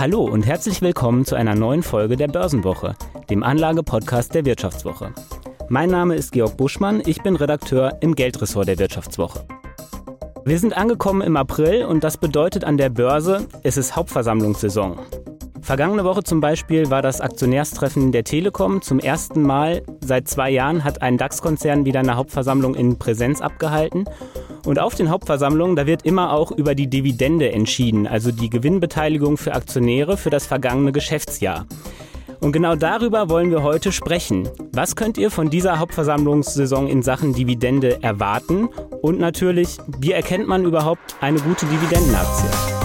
Hallo und herzlich willkommen zu einer neuen Folge der Börsenwoche, dem Anlagepodcast der Wirtschaftswoche. Mein Name ist Georg Buschmann, ich bin Redakteur im Geldressort der Wirtschaftswoche. Wir sind angekommen im April und das bedeutet an der Börse, es ist Hauptversammlungssaison. Vergangene Woche zum Beispiel war das Aktionärstreffen der Telekom. Zum ersten Mal seit zwei Jahren hat ein DAX-Konzern wieder eine Hauptversammlung in Präsenz abgehalten. Und auf den Hauptversammlungen, da wird immer auch über die Dividende entschieden, also die Gewinnbeteiligung für Aktionäre für das vergangene Geschäftsjahr. Und genau darüber wollen wir heute sprechen. Was könnt ihr von dieser Hauptversammlungssaison in Sachen Dividende erwarten? Und natürlich, wie erkennt man überhaupt eine gute Dividendenaktie?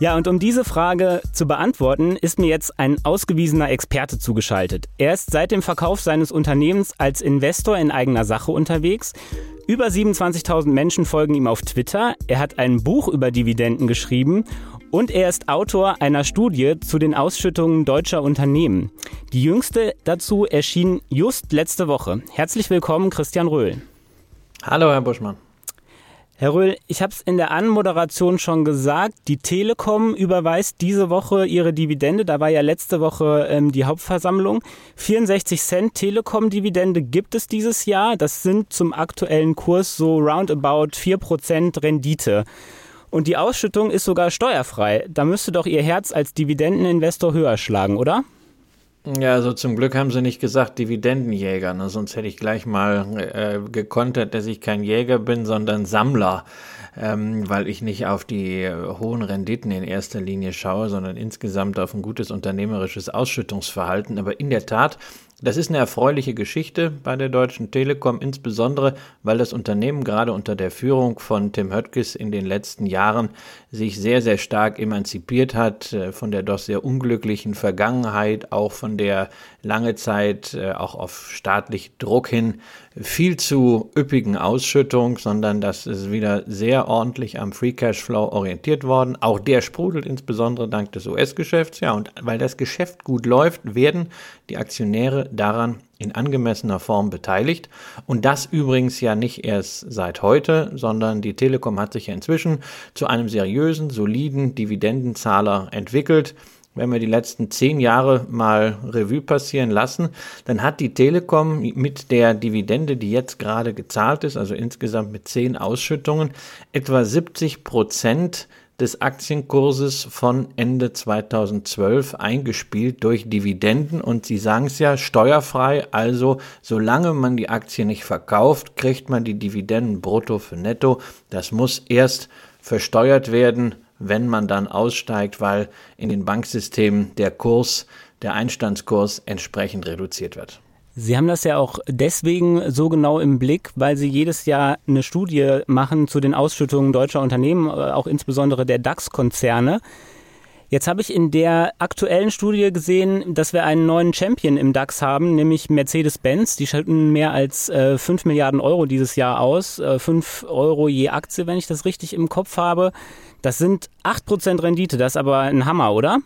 Ja, und um diese Frage zu beantworten, ist mir jetzt ein ausgewiesener Experte zugeschaltet. Er ist seit dem Verkauf seines Unternehmens als Investor in eigener Sache unterwegs. Über 27.000 Menschen folgen ihm auf Twitter. Er hat ein Buch über Dividenden geschrieben und er ist Autor einer Studie zu den Ausschüttungen deutscher Unternehmen. Die jüngste dazu erschien just letzte Woche. Herzlich willkommen, Christian Röhl. Hallo, Herr Buschmann. Herr Röhl, ich habe es in der Anmoderation schon gesagt, die Telekom überweist diese Woche ihre Dividende. Da war ja letzte Woche ähm, die Hauptversammlung. 64 Cent Telekom-Dividende gibt es dieses Jahr. Das sind zum aktuellen Kurs so roundabout 4% Rendite. Und die Ausschüttung ist sogar steuerfrei. Da müsste doch Ihr Herz als Dividendeninvestor höher schlagen, oder? Ja, also zum Glück haben sie nicht gesagt Dividendenjäger, ne? sonst hätte ich gleich mal äh, gekontert, dass ich kein Jäger bin, sondern Sammler, ähm, weil ich nicht auf die äh, hohen Renditen in erster Linie schaue, sondern insgesamt auf ein gutes unternehmerisches Ausschüttungsverhalten. Aber in der Tat das ist eine erfreuliche Geschichte bei der Deutschen Telekom, insbesondere weil das Unternehmen gerade unter der Führung von Tim Höttges in den letzten Jahren sich sehr, sehr stark emanzipiert hat äh, von der doch sehr unglücklichen Vergangenheit, auch von der lange Zeit äh, auch auf staatlich Druck hin viel zu üppigen Ausschüttung, sondern das ist wieder sehr ordentlich am Free Cash Flow orientiert worden. Auch der sprudelt insbesondere dank des US-Geschäfts. Ja, und weil das Geschäft gut läuft, werden die Aktionäre daran in angemessener Form beteiligt. Und das übrigens ja nicht erst seit heute, sondern die Telekom hat sich ja inzwischen zu einem seriösen, soliden Dividendenzahler entwickelt. Wenn wir die letzten zehn Jahre mal Revue passieren lassen, dann hat die Telekom mit der Dividende, die jetzt gerade gezahlt ist, also insgesamt mit zehn Ausschüttungen, etwa 70 Prozent des Aktienkurses von Ende 2012 eingespielt durch Dividenden und Sie sagen es ja steuerfrei, also solange man die Aktie nicht verkauft, kriegt man die Dividenden brutto für netto. Das muss erst versteuert werden, wenn man dann aussteigt, weil in den Banksystemen der Kurs, der Einstandskurs entsprechend reduziert wird. Sie haben das ja auch deswegen so genau im Blick, weil Sie jedes Jahr eine Studie machen zu den Ausschüttungen deutscher Unternehmen, äh, auch insbesondere der DAX-Konzerne. Jetzt habe ich in der aktuellen Studie gesehen, dass wir einen neuen Champion im DAX haben, nämlich Mercedes-Benz. Die schütten mehr als äh, 5 Milliarden Euro dieses Jahr aus. Äh, 5 Euro je Aktie, wenn ich das richtig im Kopf habe. Das sind 8% Rendite. Das ist aber ein Hammer, oder?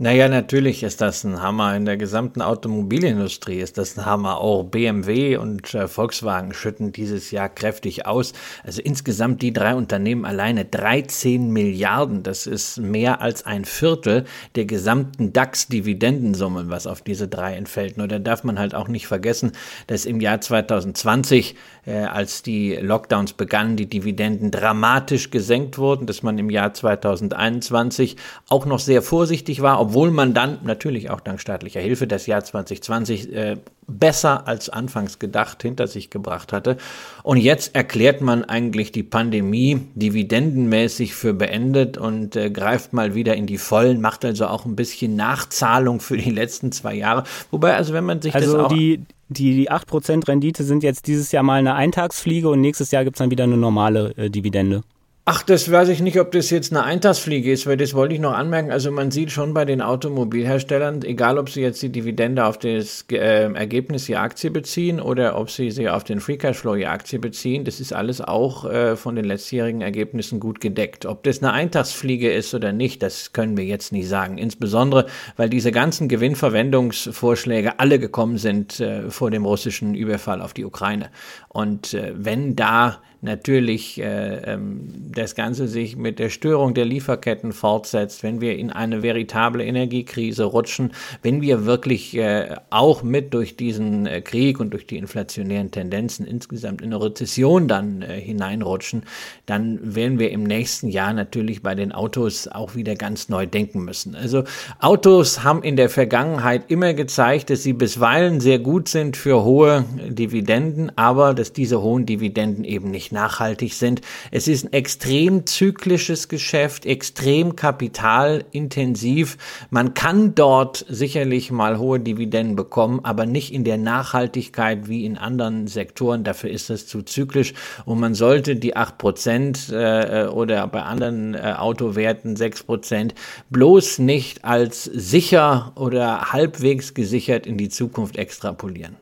Naja, natürlich ist das ein Hammer. In der gesamten Automobilindustrie ist das ein Hammer. Auch BMW und äh, Volkswagen schütten dieses Jahr kräftig aus. Also insgesamt die drei Unternehmen alleine 13 Milliarden. Das ist mehr als ein Viertel der gesamten DAX-Dividendensummen, was auf diese drei entfällt. Nur da darf man halt auch nicht vergessen, dass im Jahr 2020, äh, als die Lockdowns begannen, die Dividenden dramatisch gesenkt wurden, dass man im Jahr 2021 auch noch sehr vorsichtig war, obwohl man dann natürlich auch dank staatlicher Hilfe das Jahr 2020 äh, besser als anfangs gedacht hinter sich gebracht hatte. Und jetzt erklärt man eigentlich die Pandemie dividendenmäßig für beendet und äh, greift mal wieder in die Vollen, macht also auch ein bisschen Nachzahlung für die letzten zwei Jahre. Wobei, also wenn man sich also das auch... Die die, die 8% Rendite sind jetzt dieses Jahr mal eine Eintagsfliege und nächstes Jahr gibt es dann wieder eine normale äh, Dividende. Ach, das weiß ich nicht, ob das jetzt eine Eintagsfliege ist, weil das wollte ich noch anmerken. Also man sieht schon bei den Automobilherstellern, egal ob sie jetzt die Dividende auf das äh, Ergebnis ihrer Aktie beziehen oder ob sie sie auf den Free Cashflow ihrer Aktie beziehen, das ist alles auch äh, von den letztjährigen Ergebnissen gut gedeckt. Ob das eine Eintagsfliege ist oder nicht, das können wir jetzt nicht sagen. Insbesondere, weil diese ganzen Gewinnverwendungsvorschläge alle gekommen sind äh, vor dem russischen Überfall auf die Ukraine. Und äh, wenn da natürlich äh, ähm, das Ganze sich mit der Störung der Lieferketten fortsetzt, wenn wir in eine veritable Energiekrise rutschen, wenn wir wirklich äh, auch mit durch diesen äh, Krieg und durch die inflationären Tendenzen insgesamt in eine Rezession dann äh, hineinrutschen, dann werden wir im nächsten Jahr natürlich bei den Autos auch wieder ganz neu denken müssen. Also Autos haben in der Vergangenheit immer gezeigt, dass sie bisweilen sehr gut sind für hohe Dividenden, aber dass diese hohen Dividenden eben nicht nachhaltig sind. Es ist ein extrem zyklisches Geschäft, extrem kapitalintensiv. Man kann dort sicherlich mal hohe Dividenden bekommen, aber nicht in der Nachhaltigkeit wie in anderen Sektoren. Dafür ist es zu zyklisch und man sollte die 8% äh, oder bei anderen äh, Autowerten 6% bloß nicht als sicher oder halbwegs gesichert in die Zukunft extrapolieren.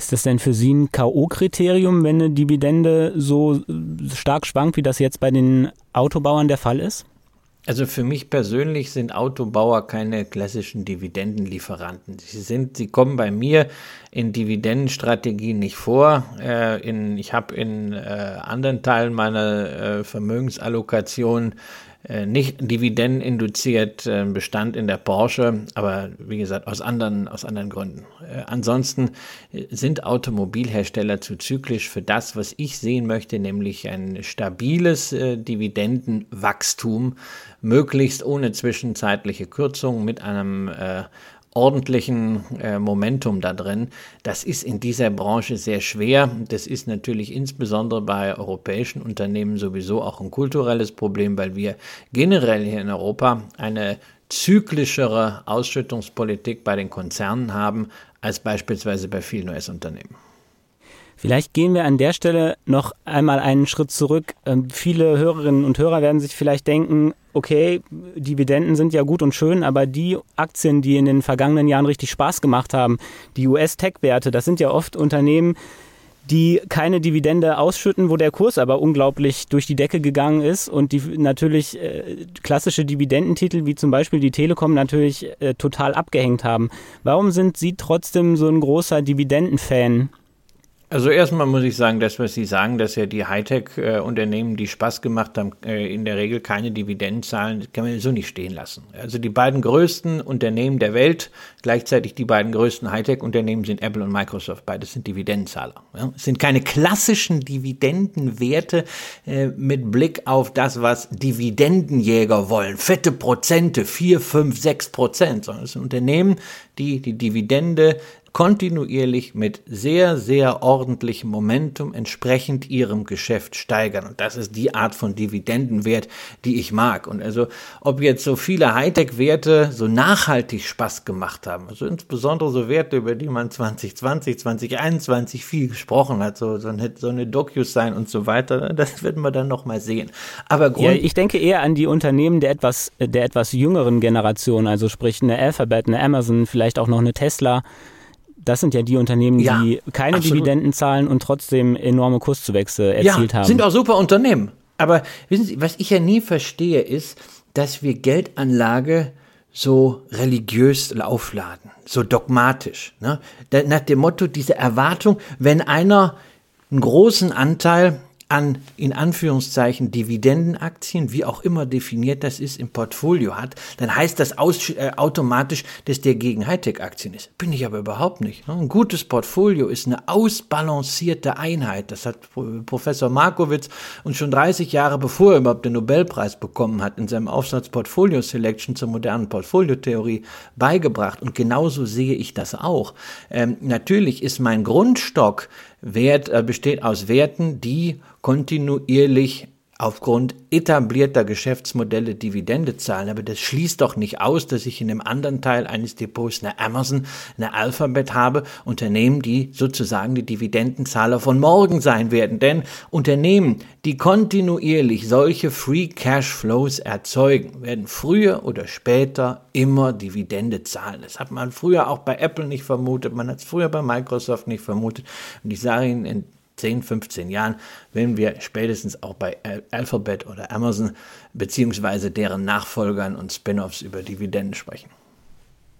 Ist das denn für Sie ein K.O.-Kriterium, wenn eine Dividende so stark schwankt, wie das jetzt bei den Autobauern der Fall ist? Also für mich persönlich sind Autobauer keine klassischen Dividendenlieferanten. Sie sind, sie kommen bei mir in Dividendenstrategien nicht vor. Äh, in, ich habe in äh, anderen Teilen meiner äh, Vermögensallokation äh, nicht dividendeninduziert äh, Bestand in der Porsche, aber wie gesagt, aus anderen, aus anderen Gründen. Äh, ansonsten sind Automobilhersteller zu zyklisch für das, was ich sehen möchte, nämlich ein stabiles Dividendenwachstum, möglichst ohne zwischenzeitliche Kürzungen mit einem äh, ordentlichen äh, Momentum da drin. Das ist in dieser Branche sehr schwer. Das ist natürlich insbesondere bei europäischen Unternehmen sowieso auch ein kulturelles Problem, weil wir generell hier in Europa eine zyklischere Ausschüttungspolitik bei den Konzernen haben als beispielsweise bei vielen US-Unternehmen. Vielleicht gehen wir an der Stelle noch einmal einen Schritt zurück. Ähm, viele Hörerinnen und Hörer werden sich vielleicht denken, okay, Dividenden sind ja gut und schön, aber die Aktien, die in den vergangenen Jahren richtig Spaß gemacht haben, die US-Tech-Werte, das sind ja oft Unternehmen, die keine Dividende ausschütten, wo der Kurs aber unglaublich durch die Decke gegangen ist und die natürlich äh, klassische Dividendentitel wie zum Beispiel die Telekom natürlich äh, total abgehängt haben. Warum sind Sie trotzdem so ein großer Dividendenfan? Also erstmal muss ich sagen, das, was Sie sagen, dass ja die Hightech-Unternehmen, die Spaß gemacht haben, äh, in der Regel keine Dividenden zahlen, kann man so nicht stehen lassen. Also die beiden größten Unternehmen der Welt, gleichzeitig die beiden größten Hightech-Unternehmen sind Apple und Microsoft. Beides sind Dividendenzahler. Es sind keine klassischen Dividendenwerte äh, mit Blick auf das, was Dividendenjäger wollen. Fette Prozente, vier, fünf, sechs Prozent, sondern es sind Unternehmen, die die Dividende kontinuierlich mit sehr, sehr ordentlichem Momentum entsprechend ihrem Geschäft steigern. Und das ist die Art von Dividendenwert, die ich mag. Und also, ob jetzt so viele Hightech-Werte so nachhaltig Spaß gemacht haben, also insbesondere so Werte, über die man 2020, 2021 viel gesprochen hat, so, so eine, so eine DocuSign und so weiter, das werden wir dann nochmal sehen. Aber Grund ja, ich denke eher an die Unternehmen der etwas, der etwas jüngeren Generation, also sprich eine Alphabet, eine Amazon, vielleicht auch noch eine Tesla das sind ja die Unternehmen, ja, die keine absolut. Dividenden zahlen und trotzdem enorme Kurszuwächse erzielt ja, haben. Sind auch super Unternehmen. Aber wissen Sie, was ich ja nie verstehe, ist, dass wir Geldanlage so religiös aufladen, so dogmatisch. Ne? Nach dem Motto, diese Erwartung, wenn einer einen großen Anteil an, in Anführungszeichen, Dividendenaktien, wie auch immer definiert das ist, im Portfolio hat, dann heißt das aus, äh, automatisch, dass der gegen Hightech-Aktien ist. Bin ich aber überhaupt nicht. Ein gutes Portfolio ist eine ausbalancierte Einheit. Das hat Professor Markowitz uns schon 30 Jahre bevor er überhaupt den Nobelpreis bekommen hat, in seinem Aufsatz Portfolio Selection zur modernen Portfoliotheorie beigebracht. Und genauso sehe ich das auch. Ähm, natürlich ist mein Grundstock Wert, äh, besteht aus Werten, die kontinuierlich aufgrund etablierter Geschäftsmodelle Dividende zahlen. Aber das schließt doch nicht aus, dass ich in einem anderen Teil eines Depots eine Amazon, eine Alphabet habe, Unternehmen, die sozusagen die Dividendenzahler von morgen sein werden. Denn Unternehmen, die kontinuierlich solche Free Cash Flows erzeugen, werden früher oder später immer Dividende zahlen. Das hat man früher auch bei Apple nicht vermutet, man hat es früher bei Microsoft nicht vermutet. Und ich sage Ihnen, 10, 15 Jahren werden wir spätestens auch bei Alphabet oder Amazon beziehungsweise deren Nachfolgern und Spin-offs über Dividenden sprechen.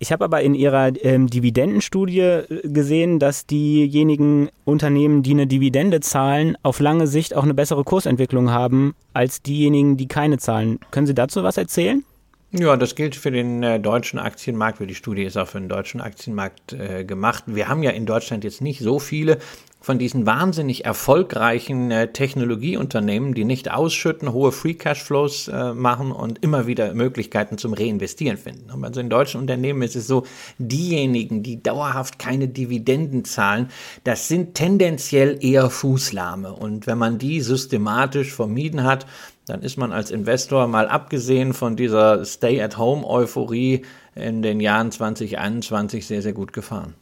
Ich habe aber in Ihrer ähm, Dividendenstudie äh, gesehen, dass diejenigen Unternehmen, die eine Dividende zahlen, auf lange Sicht auch eine bessere Kursentwicklung haben als diejenigen, die keine zahlen. Können Sie dazu was erzählen? Ja, das gilt für den äh, deutschen Aktienmarkt, weil die Studie ist auch für den deutschen Aktienmarkt äh, gemacht. Wir haben ja in Deutschland jetzt nicht so viele von diesen wahnsinnig erfolgreichen äh, Technologieunternehmen, die nicht ausschütten, hohe Free Cashflows äh, machen und immer wieder Möglichkeiten zum Reinvestieren finden. Und also in deutschen Unternehmen ist es so, diejenigen, die dauerhaft keine Dividenden zahlen, das sind tendenziell eher Fußlahme. Und wenn man die systematisch vermieden hat, dann ist man als Investor mal abgesehen von dieser Stay-at-Home-Euphorie in den Jahren 2021 sehr, sehr gut gefahren.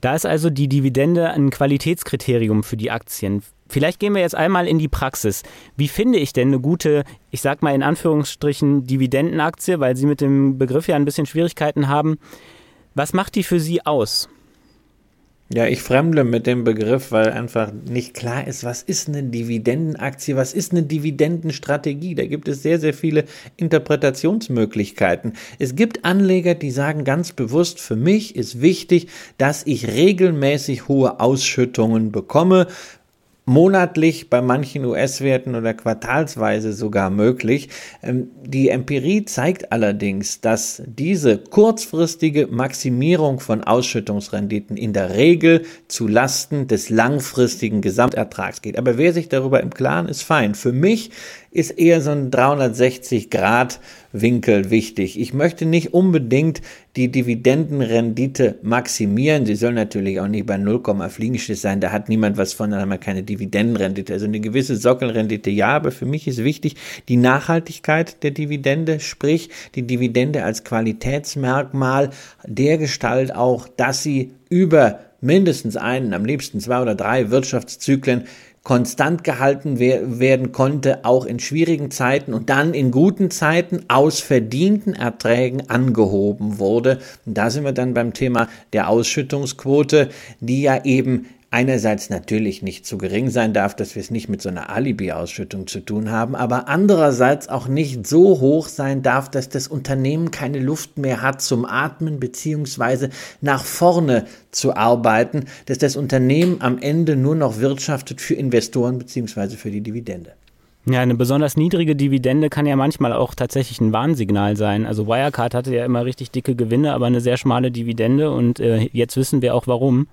Da ist also die Dividende ein Qualitätskriterium für die Aktien. Vielleicht gehen wir jetzt einmal in die Praxis. Wie finde ich denn eine gute, ich sag mal in Anführungsstrichen, Dividendenaktie, weil Sie mit dem Begriff ja ein bisschen Schwierigkeiten haben. Was macht die für Sie aus? Ja, ich fremde mit dem Begriff, weil einfach nicht klar ist, was ist eine Dividendenaktie, was ist eine Dividendenstrategie. Da gibt es sehr, sehr viele Interpretationsmöglichkeiten. Es gibt Anleger, die sagen ganz bewusst, für mich ist wichtig, dass ich regelmäßig hohe Ausschüttungen bekomme monatlich bei manchen US-Werten oder quartalsweise sogar möglich. Ähm, die Empirie zeigt allerdings, dass diese kurzfristige Maximierung von Ausschüttungsrenditen in der Regel zu Lasten des langfristigen Gesamtertrags geht. Aber wer sich darüber im Klaren ist, fein. Für mich ist eher so ein 360-Grad-Winkel wichtig. Ich möchte nicht unbedingt die Dividendenrendite maximieren. Sie soll natürlich auch nicht bei 0, Fliegenschiss sein. Da hat niemand was von, da haben wir keine Dividendenrendite. Also eine gewisse Sockelrendite ja, aber für mich ist wichtig die Nachhaltigkeit der Dividende, sprich die Dividende als Qualitätsmerkmal der Gestalt auch, dass sie über mindestens einen, am liebsten zwei oder drei Wirtschaftszyklen konstant gehalten werden konnte, auch in schwierigen Zeiten und dann in guten Zeiten aus verdienten Erträgen angehoben wurde. Und da sind wir dann beim Thema der Ausschüttungsquote, die ja eben einerseits natürlich nicht zu gering sein darf, dass wir es nicht mit so einer Alibi-Ausschüttung zu tun haben, aber andererseits auch nicht so hoch sein darf, dass das Unternehmen keine Luft mehr hat zum Atmen beziehungsweise nach vorne zu arbeiten, dass das Unternehmen am Ende nur noch wirtschaftet für Investoren beziehungsweise für die Dividende. Ja, eine besonders niedrige Dividende kann ja manchmal auch tatsächlich ein Warnsignal sein. Also Wirecard hatte ja immer richtig dicke Gewinne, aber eine sehr schmale Dividende und äh, jetzt wissen wir auch warum.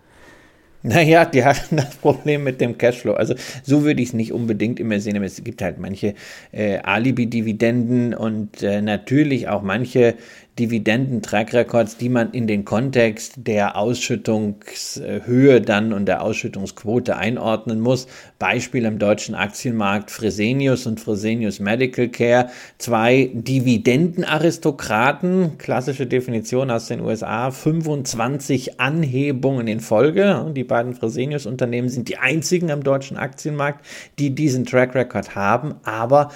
Naja, die hatten das Problem mit dem Cashflow. Also so würde ich es nicht unbedingt immer sehen, aber es gibt halt manche äh, Alibi-Dividenden und äh, natürlich auch manche Dividenden-Track-Records, die man in den Kontext der Ausschüttungshöhe dann und der Ausschüttungsquote einordnen muss. Beispiel im deutschen Aktienmarkt Fresenius und Fresenius Medical Care, zwei Dividendenaristokraten, klassische Definition aus den USA, 25 Anhebungen in Folge. Die beiden Fresenius-Unternehmen sind die einzigen am deutschen Aktienmarkt, die diesen Track Record haben, aber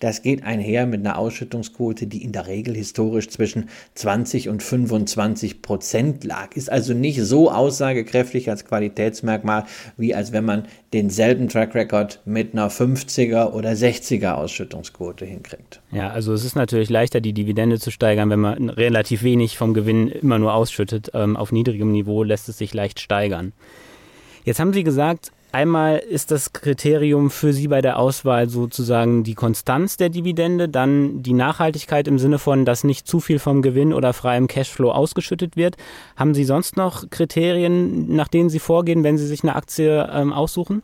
das geht einher mit einer Ausschüttungsquote, die in der Regel historisch zwischen 20 und 25 Prozent lag. Ist also nicht so aussagekräftig als Qualitätsmerkmal, wie als wenn man denselben Track Record mit einer 50er oder 60er Ausschüttungsquote hinkriegt. Ja, also es ist natürlich leichter, die Dividende zu steigern, wenn man relativ wenig vom Gewinn immer nur ausschüttet. Ähm, auf niedrigem Niveau lässt es sich leicht steigern. Jetzt haben Sie gesagt, Einmal ist das Kriterium für Sie bei der Auswahl sozusagen die Konstanz der Dividende, dann die Nachhaltigkeit im Sinne von, dass nicht zu viel vom Gewinn oder freiem Cashflow ausgeschüttet wird. Haben Sie sonst noch Kriterien, nach denen Sie vorgehen, wenn Sie sich eine Aktie ähm, aussuchen?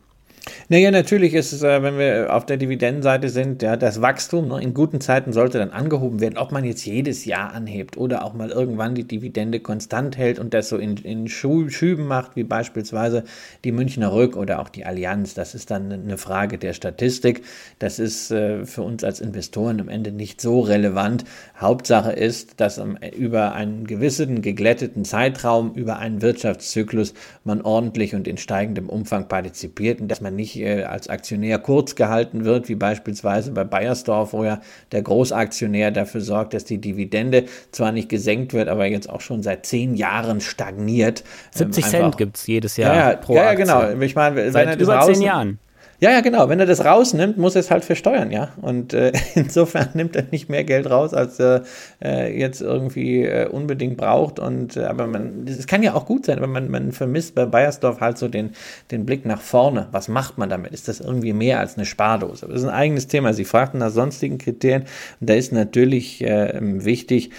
Naja, natürlich ist es, äh, wenn wir auf der Dividendenseite sind, ja, das Wachstum ne, in guten Zeiten sollte dann angehoben werden, ob man jetzt jedes Jahr anhebt oder auch mal irgendwann die Dividende konstant hält und das so in, in Schüben macht, wie beispielsweise die Münchner Rück oder auch die Allianz. Das ist dann eine Frage der Statistik. Das ist äh, für uns als Investoren am Ende nicht so relevant. Hauptsache ist, dass über einen gewissen geglätteten Zeitraum, über einen Wirtschaftszyklus man ordentlich und in steigendem Umfang partizipiert und dass man nicht äh, als Aktionär kurz gehalten wird, wie beispielsweise bei Bayersdorf, wo ja der Großaktionär dafür sorgt, dass die Dividende zwar nicht gesenkt wird, aber jetzt auch schon seit zehn Jahren stagniert. 70 ähm, Cent gibt es jedes Jahr ja, ja, pro ja, ja, genau. Ich meine, seit über zehn Jahren. Ja, ja, genau. Wenn er das rausnimmt, muss er es halt versteuern, ja. Und äh, insofern nimmt er nicht mehr Geld raus, als er äh, jetzt irgendwie äh, unbedingt braucht. Und äh, aber man, das kann ja auch gut sein, aber man, man vermisst bei Bayersdorf halt so den, den Blick nach vorne. Was macht man damit? Ist das irgendwie mehr als eine Spardose? Aber das ist ein eigenes Thema. Sie fragten nach sonstigen Kriterien. Und da ist natürlich äh, wichtig,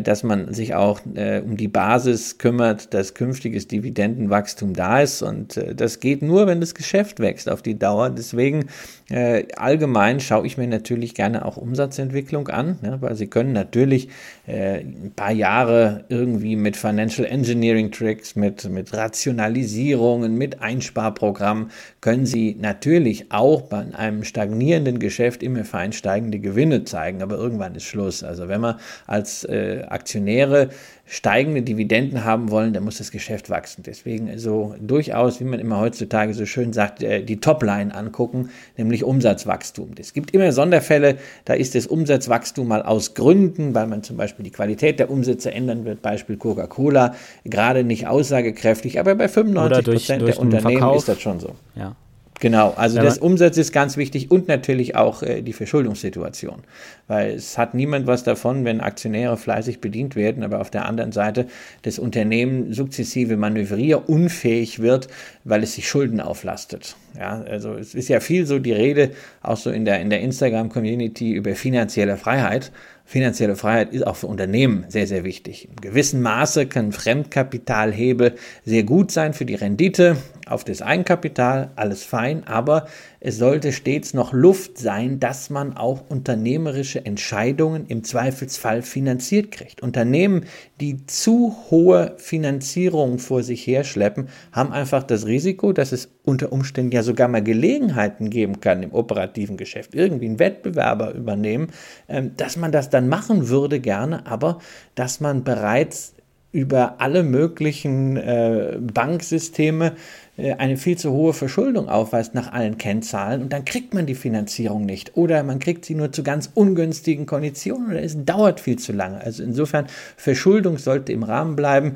dass man sich auch äh, um die Basis kümmert, dass künftiges Dividendenwachstum da ist. Und äh, das geht nur, wenn das Geschäft wächst auf die Dauer. Deswegen äh, allgemein schaue ich mir natürlich gerne auch Umsatzentwicklung an, ne, weil Sie können natürlich äh, ein paar Jahre irgendwie mit Financial Engineering Tricks, mit, mit Rationalisierungen, mit Einsparprogrammen, können Sie natürlich auch bei einem stagnierenden Geschäft immer fein steigende Gewinne zeigen, aber irgendwann ist Schluss. Also wenn man als äh, Aktionäre steigende Dividenden haben wollen, dann muss das Geschäft wachsen. Deswegen so durchaus, wie man immer heutzutage so schön sagt, äh, die Topline angucken, nämlich Umsatzwachstum. Es gibt immer Sonderfälle, da ist das Umsatzwachstum mal aus Gründen, weil man zum Beispiel die Qualität der Umsätze ändern wird, Beispiel Coca-Cola, gerade nicht aussagekräftig, aber bei 95 Prozent der Unternehmen Verkauf. ist das schon so. Ja. Genau, also ja, das Umsatz ist ganz wichtig und natürlich auch äh, die Verschuldungssituation, weil es hat niemand was davon, wenn Aktionäre fleißig bedient werden, aber auf der anderen Seite das Unternehmen sukzessive manövrierunfähig wird, weil es sich Schulden auflastet. Ja, also es ist ja viel so die Rede, auch so in der, in der Instagram-Community über finanzielle Freiheit. Finanzielle Freiheit ist auch für Unternehmen sehr, sehr wichtig. In gewissem Maße kann Fremdkapitalhebel sehr gut sein für die Rendite auf das Eigenkapital, alles fein, aber es sollte stets noch Luft sein, dass man auch unternehmerische Entscheidungen im Zweifelsfall finanziert kriegt. Unternehmen, die zu hohe Finanzierungen vor sich herschleppen, haben einfach das Risiko, dass es unter Umständen ja sogar mal Gelegenheiten geben kann im operativen Geschäft, irgendwie einen Wettbewerber übernehmen, ähm, dass man das dann machen würde gerne, aber dass man bereits über alle möglichen äh, Banksysteme eine viel zu hohe Verschuldung aufweist nach allen Kennzahlen und dann kriegt man die Finanzierung nicht oder man kriegt sie nur zu ganz ungünstigen Konditionen oder es dauert viel zu lange. Also insofern Verschuldung sollte im Rahmen bleiben.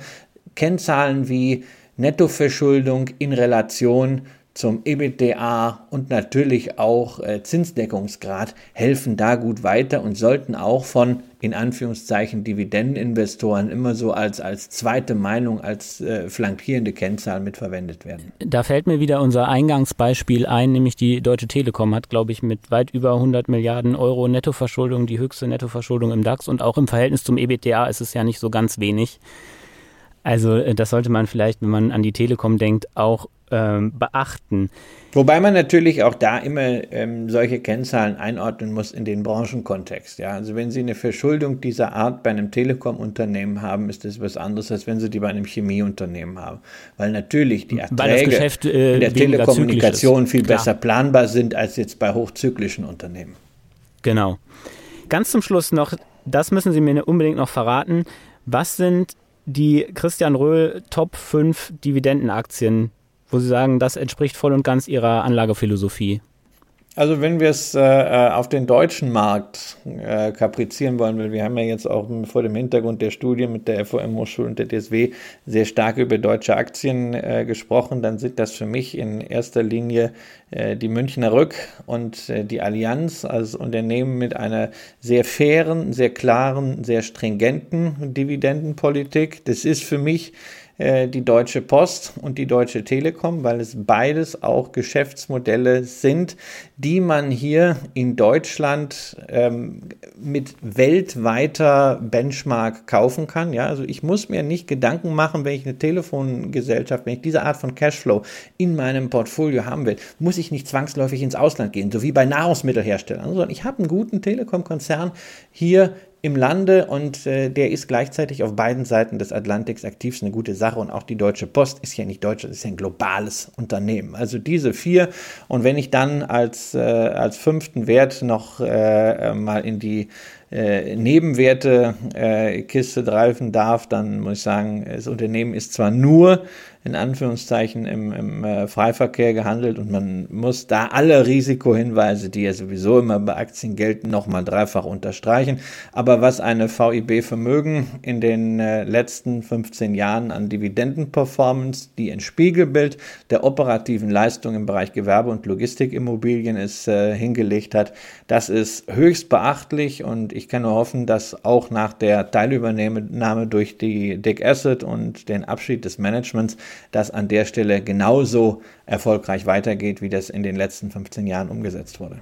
Kennzahlen wie Nettoverschuldung in Relation zum EBITDA und natürlich auch äh, Zinsdeckungsgrad helfen da gut weiter und sollten auch von in Anführungszeichen Dividendeninvestoren immer so als, als zweite Meinung, als äh, flankierende Kennzahl mitverwendet werden. Da fällt mir wieder unser Eingangsbeispiel ein, nämlich die Deutsche Telekom hat, glaube ich, mit weit über 100 Milliarden Euro Nettoverschuldung die höchste Nettoverschuldung im DAX und auch im Verhältnis zum EBITDA ist es ja nicht so ganz wenig. Also äh, das sollte man vielleicht, wenn man an die Telekom denkt, auch ähm, beachten. Wobei man natürlich auch da immer ähm, solche Kennzahlen einordnen muss in den Branchenkontext. Ja? Also wenn Sie eine Verschuldung dieser Art bei einem Telekom-Unternehmen haben, ist das was anderes, als wenn Sie die bei einem Chemieunternehmen haben. Weil natürlich die Erträge Geschäft, äh, in der Telekommunikation viel Klar. besser planbar sind als jetzt bei hochzyklischen Unternehmen. Genau. Ganz zum Schluss noch, das müssen Sie mir unbedingt noch verraten. Was sind die Christian Röhl Top 5 Dividendenaktien, wo Sie sagen, das entspricht voll und ganz Ihrer Anlagephilosophie? Also wenn wir es äh, äh, auf den deutschen Markt äh, kaprizieren wollen, weil wir haben ja jetzt auch vor dem Hintergrund der Studie mit der FOM Hochschule und der DSW sehr stark über deutsche Aktien äh, gesprochen, dann sind das für mich in erster Linie äh, die Münchner Rück und äh, die Allianz als Unternehmen mit einer sehr fairen, sehr klaren, sehr stringenten Dividendenpolitik. Das ist für mich äh, die Deutsche Post und die Deutsche Telekom, weil es beides auch Geschäftsmodelle sind, die man hier in Deutschland ähm, mit weltweiter Benchmark kaufen kann. Ja, also ich muss mir nicht Gedanken machen, wenn ich eine Telefongesellschaft, wenn ich diese Art von Cashflow in meinem Portfolio haben will, muss ich nicht zwangsläufig ins Ausland gehen, so wie bei Nahrungsmittelherstellern, sondern ich habe einen guten Telekom-Konzern hier im Lande und äh, der ist gleichzeitig auf beiden Seiten des Atlantiks aktiv. Ist eine gute Sache und auch die Deutsche Post ist ja nicht deutsch, das ist ja ein globales Unternehmen. Also diese vier und wenn ich dann als, äh, als fünften Wert noch äh, mal in die äh, Nebenwerte äh, Kiste greifen darf, dann muss ich sagen, das Unternehmen ist zwar nur in Anführungszeichen im, im äh, Freiverkehr gehandelt und man muss da alle Risikohinweise, die ja sowieso immer bei Aktien gelten, nochmal dreifach unterstreichen. Aber was eine VIB-Vermögen in den äh, letzten 15 Jahren an Dividendenperformance, die ein Spiegelbild der operativen Leistung im Bereich Gewerbe- und Logistikimmobilien ist, äh, hingelegt hat, das ist höchst beachtlich und ich kann nur hoffen, dass auch nach der Teilübernahme durch die Dick Asset und den Abschied des Managements das an der Stelle genauso erfolgreich weitergeht, wie das in den letzten 15 Jahren umgesetzt wurde.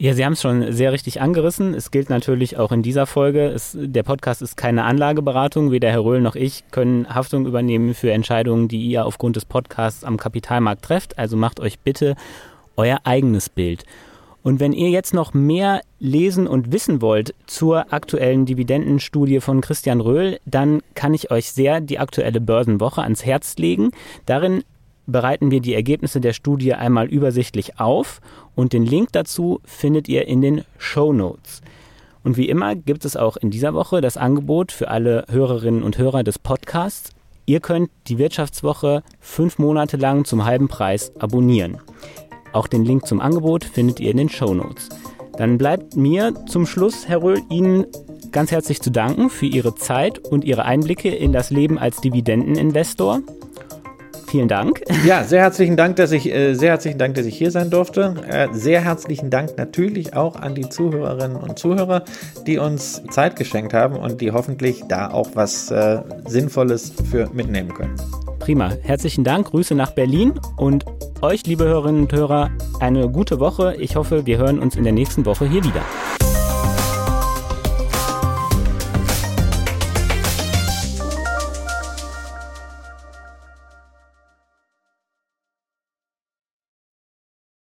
Ja, Sie haben es schon sehr richtig angerissen. Es gilt natürlich auch in dieser Folge. Es, der Podcast ist keine Anlageberatung. Weder Herr Röhl noch ich können Haftung übernehmen für Entscheidungen, die ihr aufgrund des Podcasts am Kapitalmarkt trefft. Also macht euch bitte euer eigenes Bild. Und wenn ihr jetzt noch mehr lesen und wissen wollt zur aktuellen Dividendenstudie von Christian Röhl, dann kann ich euch sehr die aktuelle Börsenwoche ans Herz legen. Darin bereiten wir die Ergebnisse der Studie einmal übersichtlich auf und den Link dazu findet ihr in den Show Notes. Und wie immer gibt es auch in dieser Woche das Angebot für alle Hörerinnen und Hörer des Podcasts. Ihr könnt die Wirtschaftswoche fünf Monate lang zum halben Preis abonnieren. Auch den Link zum Angebot findet ihr in den Show Notes. Dann bleibt mir zum Schluss, Herr Röhl, Ihnen ganz herzlich zu danken für Ihre Zeit und Ihre Einblicke in das Leben als Dividendeninvestor. Vielen Dank. Ja, sehr herzlichen Dank, dass ich äh, sehr herzlichen Dank, dass ich hier sein durfte. Äh, sehr herzlichen Dank natürlich auch an die Zuhörerinnen und Zuhörer, die uns Zeit geschenkt haben und die hoffentlich da auch was äh, Sinnvolles für mitnehmen können. Prima. Herzlichen Dank. Grüße nach Berlin und euch, liebe Hörerinnen und Hörer, eine gute Woche. Ich hoffe, wir hören uns in der nächsten Woche hier wieder.